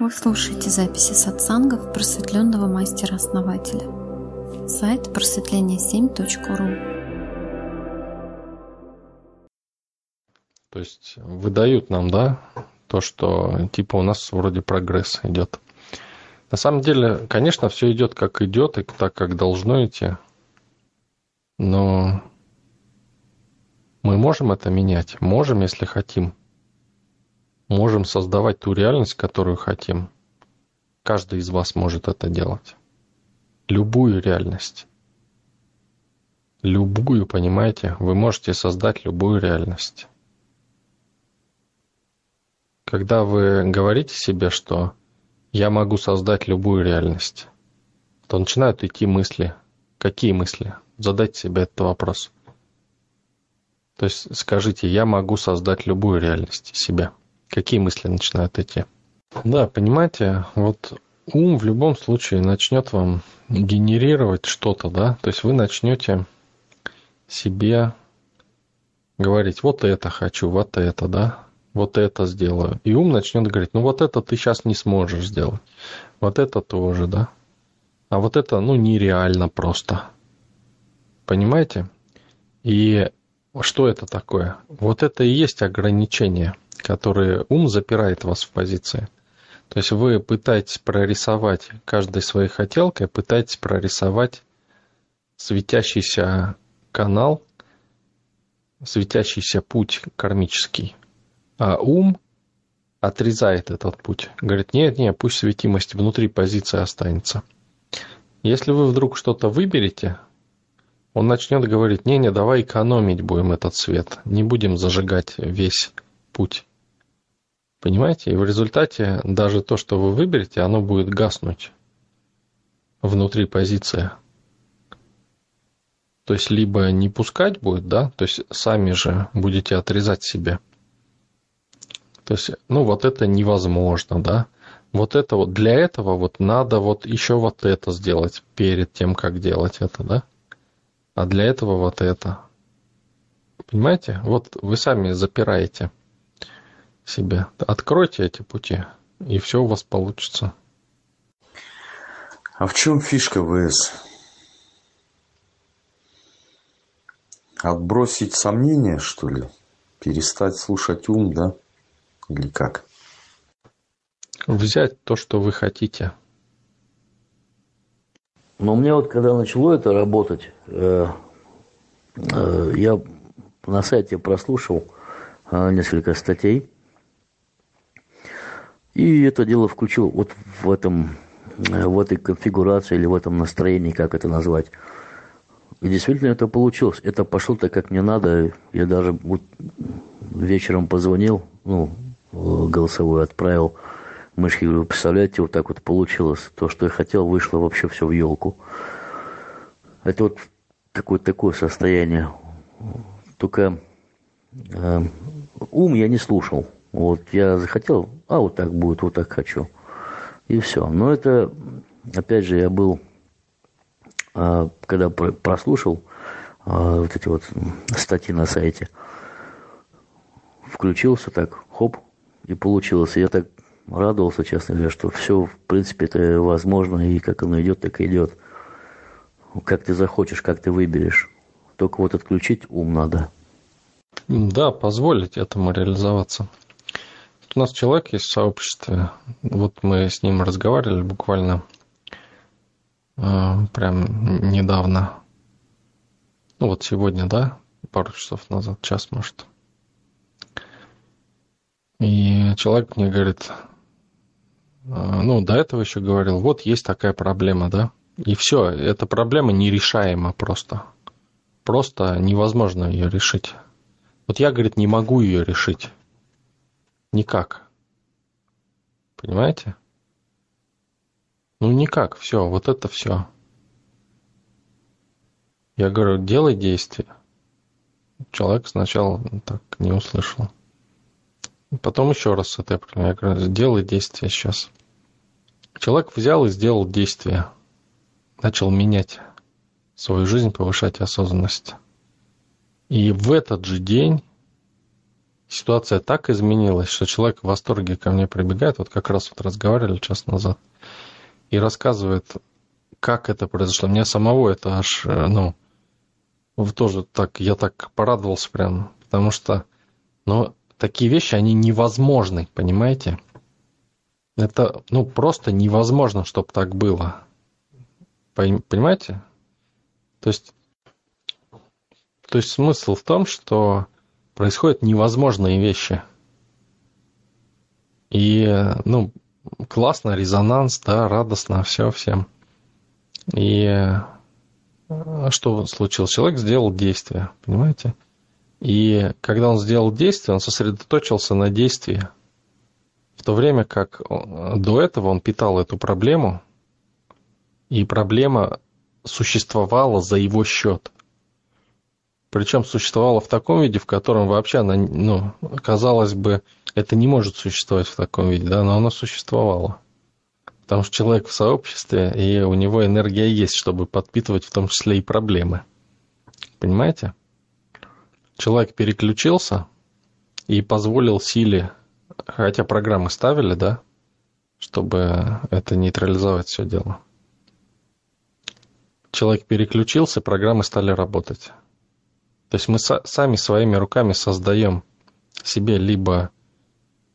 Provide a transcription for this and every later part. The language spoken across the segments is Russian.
Вы слушаете записи сатсангов просветленного мастера-основателя. Сайт просветление7.ру То есть выдают нам, да, то, что типа у нас вроде прогресс идет. На самом деле, конечно, все идет как идет и так, как должно идти. Но мы можем это менять? Можем, если хотим можем создавать ту реальность, которую хотим. Каждый из вас может это делать. Любую реальность. Любую, понимаете? Вы можете создать любую реальность. Когда вы говорите себе, что я могу создать любую реальность, то начинают идти мысли. Какие мысли? Задайте себе этот вопрос. То есть скажите, я могу создать любую реальность себя. Какие мысли начинают идти? Да, понимаете, вот ум в любом случае начнет вам генерировать что-то, да, то есть вы начнете себе говорить, вот это хочу, вот это, да, вот это сделаю. И ум начнет говорить, ну вот это ты сейчас не сможешь сделать, вот это тоже, да, а вот это, ну, нереально просто. Понимаете? И что это такое? Вот это и есть ограничение – которые ум запирает вас в позиции. То есть вы пытаетесь прорисовать каждой своей хотелкой, пытаетесь прорисовать светящийся канал, светящийся путь кармический. А ум отрезает этот путь. Говорит, нет, нет, пусть светимость внутри позиции останется. Если вы вдруг что-то выберете, он начнет говорить, не, не, давай экономить будем этот свет, не будем зажигать весь путь. Понимаете? И в результате даже то, что вы выберете, оно будет гаснуть внутри позиции. То есть либо не пускать будет, да, то есть сами же будете отрезать себе. То есть, ну вот это невозможно, да. Вот это вот, для этого вот надо вот еще вот это сделать перед тем, как делать это, да. А для этого вот это. Понимаете? Вот вы сами запираете себе. Откройте эти пути, и все у вас получится. А в чем фишка ВС? Отбросить сомнения, что ли? Перестать слушать ум, да? Или как? Взять то, что вы хотите. Но у меня вот когда начало это работать, э, э, я на сайте прослушал э, несколько статей и это дело включил вот в этом, э, в этой конфигурации или в этом настроении, как это назвать. И действительно это получилось. Это пошло так, как мне надо. Я даже вот вечером позвонил, ну, голосовой отправил. Мышки, говорю, представляете, вот так вот получилось. То, что я хотел, вышло вообще все в елку. Это вот какое-то такое состояние. Только э, ум я не слушал. Вот я захотел, а вот так будет, вот так хочу. И все. Но это, опять же, я был, а, когда прослушал а, вот эти вот статьи на сайте, включился так, хоп, и получилось. Я так радовался, честно говоря, что все, в принципе, это возможно, и как оно идет, так и идет. Как ты захочешь, как ты выберешь. Только вот отключить ум надо. Да, позволить этому реализоваться у нас человек есть в сообществе. Вот мы с ним разговаривали буквально э, прям недавно. Ну вот сегодня, да, пару часов назад, час, может. И человек мне говорит, э, ну, до этого еще говорил, вот есть такая проблема, да, и все, эта проблема нерешаема просто. Просто невозможно ее решить. Вот я, говорит, не могу ее решить. Никак. Понимаете? Ну никак, все, вот это все. Я говорю, делай действие. Человек сначала так не услышал. Потом еще раз с этой проблемой. Я говорю, сделай действие сейчас. Человек взял и сделал действие. Начал менять свою жизнь, повышать осознанность. И в этот же день ситуация так изменилась, что человек в восторге ко мне прибегает, вот как раз вот разговаривали час назад, и рассказывает, как это произошло. Мне самого это аж, э, ну, тоже так, я так порадовался прям, потому что, ну, такие вещи, они невозможны, понимаете? Это, ну, просто невозможно, чтобы так было. Понимаете? То есть, то есть смысл в том, что происходят невозможные вещи. И, ну, классно, резонанс, да, радостно, все всем. И а что случилось? Человек сделал действие, понимаете? И когда он сделал действие, он сосредоточился на действии. В то время как до этого он питал эту проблему, и проблема существовала за его счет. Причем существовала в таком виде, в котором вообще она, ну, казалось бы, это не может существовать в таком виде, да, но она существовала. Потому что человек в сообществе, и у него энергия есть, чтобы подпитывать в том числе и проблемы. Понимаете? Человек переключился и позволил силе, хотя программы ставили, да, чтобы это нейтрализовать все дело. Человек переключился, программы стали работать. То есть мы сами своими руками создаем себе либо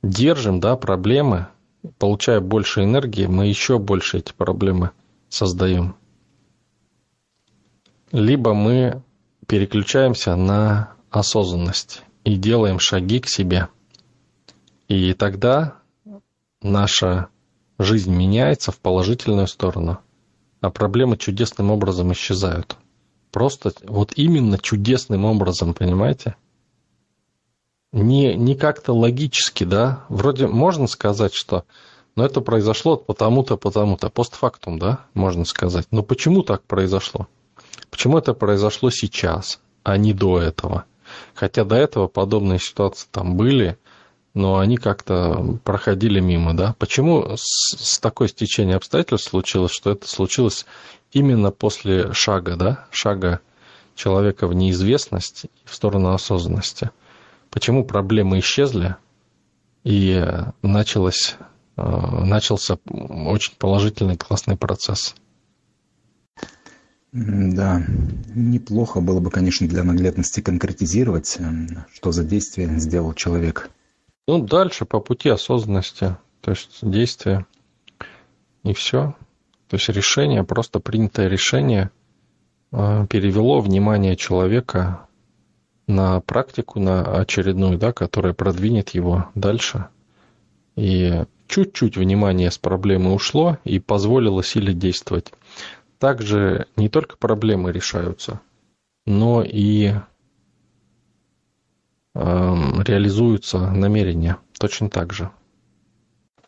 держим, да, проблемы, получая больше энергии, мы еще больше эти проблемы создаем. Либо мы переключаемся на осознанность и делаем шаги к себе. И тогда наша жизнь меняется в положительную сторону, а проблемы чудесным образом исчезают. Просто вот именно чудесным образом, понимаете? не, не как-то логически, да, вроде можно сказать, что но это произошло потому-то, потому-то, постфактум, да, можно сказать. Но почему так произошло? Почему это произошло сейчас, а не до этого? Хотя до этого подобные ситуации там были, но они как-то проходили мимо, да? Почему с, с такой стечением обстоятельств случилось, что это случилось именно после шага, да, шага человека в неизвестность в сторону осознанности? почему проблемы исчезли и началось, э, начался очень положительный классный процесс. Да, неплохо было бы, конечно, для наглядности конкретизировать, э, что за действие сделал человек. Ну, дальше по пути осознанности, то есть действие и все. То есть решение, просто принятое решение э, перевело внимание человека на практику, на очередную, да, которая продвинет его дальше. И чуть-чуть внимания с проблемы ушло и позволило силе действовать. Также не только проблемы решаются, но и э, реализуются намерения точно так же.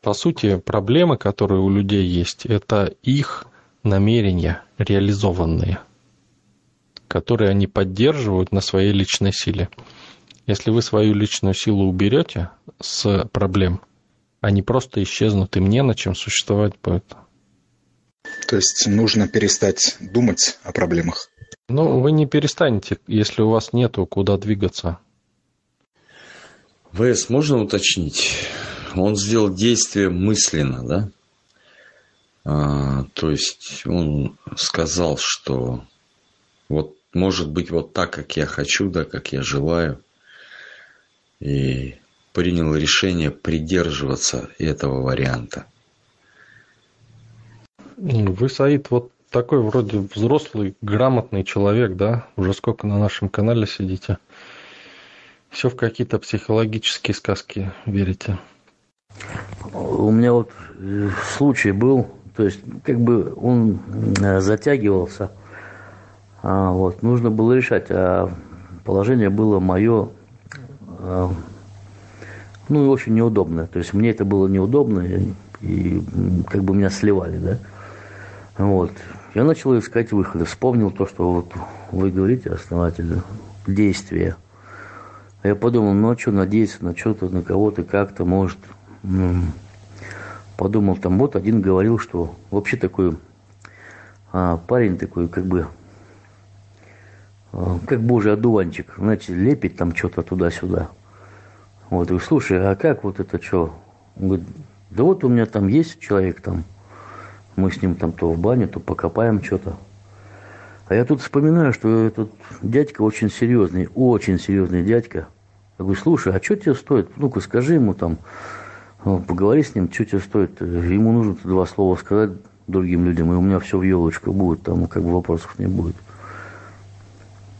По сути, проблемы, которые у людей есть, это их намерения реализованные – которые они поддерживают на своей личной силе. Если вы свою личную силу уберете с проблем, они просто исчезнут, и мне на чем существовать будет. То есть нужно перестать думать о проблемах? Ну, вы не перестанете, если у вас нету куда двигаться. ВС, можно уточнить? Он сделал действие мысленно, да? А, то есть он сказал, что вот может быть вот так, как я хочу, да, как я желаю. И принял решение придерживаться этого варианта. Вы, Саид, вот такой вроде взрослый, грамотный человек, да? Уже сколько на нашем канале сидите? Все в какие-то психологические сказки верите? У меня вот э, случай был, то есть как бы он э, затягивался – а, вот, нужно было решать, а положение было мое, а, ну, и очень неудобное. То есть мне это было неудобно, и, и как бы меня сливали, да. Вот. Я начал искать выходы. Вспомнил то, что вот вы говорите, основатель, действия. Я подумал, ну а что надеяться на что-то, на кого-то, как-то, может. Подумал, там вот один говорил, что вообще такой а, парень такой, как бы как божий одуванчик, знаете, лепит там что-то туда-сюда. Вот, и слушай, а как вот это что? Он говорит, да вот у меня там есть человек там, мы с ним там то в баню, то покопаем что-то. А я тут вспоминаю, что этот дядька очень серьезный, очень серьезный дядька. Я говорю, слушай, а что тебе стоит? Ну-ка скажи ему там, поговори с ним, что тебе стоит. Ему нужно два слова сказать другим людям, и у меня все в елочку будет, там как бы вопросов не будет.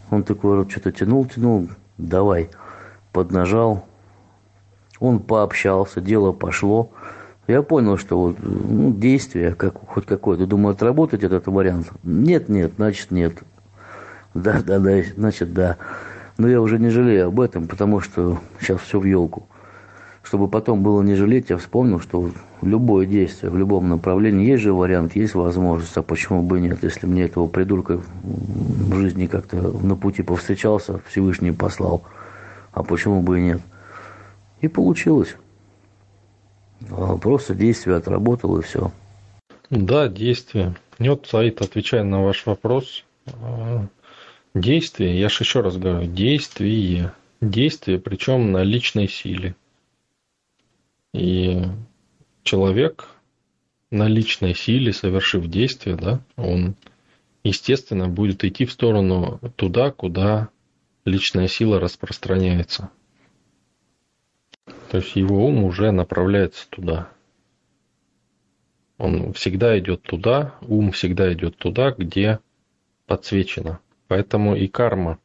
Он такой вот что-то тянул, тянул, давай, поднажал. Он пообщался, дело пошло. Я понял, что вот, ну, действие как, хоть какое-то. Думаю, отработать этот вариант. Нет, нет, значит, нет. Да, да, да, значит, да. Но я уже не жалею об этом, потому что сейчас все в елку. Чтобы потом было не жалеть, я вспомнил, что любое действие в любом направлении, есть же вариант, есть возможность, а почему бы и нет, если мне этого придурка в жизни как-то на пути повстречался, Всевышний послал, а почему бы и нет. И получилось. А просто действие отработал и все. Да, действие. Вот, Саид, отвечая на ваш вопрос, а, действие, я же еще раз говорю, действие. Действие, причем на личной силе. И человек на личной силе, совершив действие, да, он, естественно, будет идти в сторону туда, куда личная сила распространяется. То есть его ум уже направляется туда. Он всегда идет туда, ум всегда идет туда, где подсвечено. Поэтому и карма,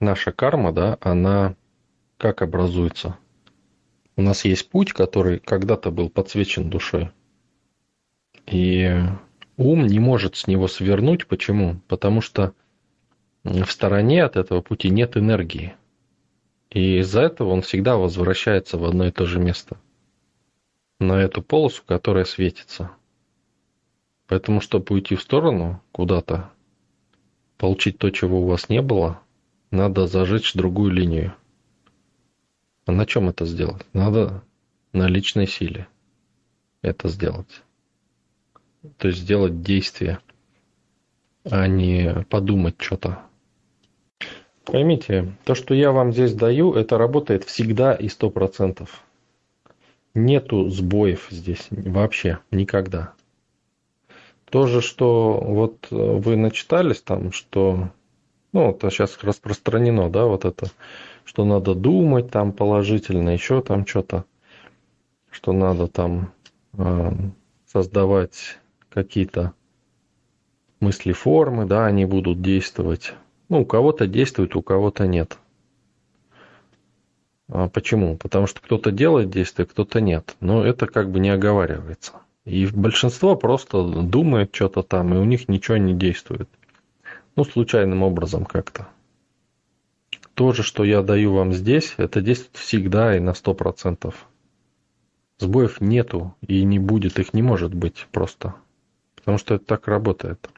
наша карма, да, она как образуется? У нас есть путь, который когда-то был подсвечен душой. И ум не может с него свернуть. Почему? Потому что в стороне от этого пути нет энергии. И из-за этого он всегда возвращается в одно и то же место. На эту полосу, которая светится. Поэтому, чтобы уйти в сторону куда-то, получить то, чего у вас не было, надо зажечь другую линию. А на чем это сделать? Надо на личной силе это сделать. То есть сделать действие, а не подумать что-то. Поймите, то, что я вам здесь даю, это работает всегда и сто процентов. Нету сбоев здесь вообще никогда. То же, что вот вы начитались там, что, ну, это сейчас распространено, да, вот это, что надо думать там положительно, еще там что-то, что надо там э, создавать какие-то мысли формы, да, они будут действовать ну, у кого-то действует, у кого-то нет. А почему? Потому что кто-то делает действие, кто-то нет. Но это как бы не оговаривается. И большинство просто думает что-то там, и у них ничего не действует. Ну, случайным образом как-то. То же, что я даю вам здесь, это действует всегда и на 100%. Сбоев нету и не будет, их не может быть просто. Потому что это так работает.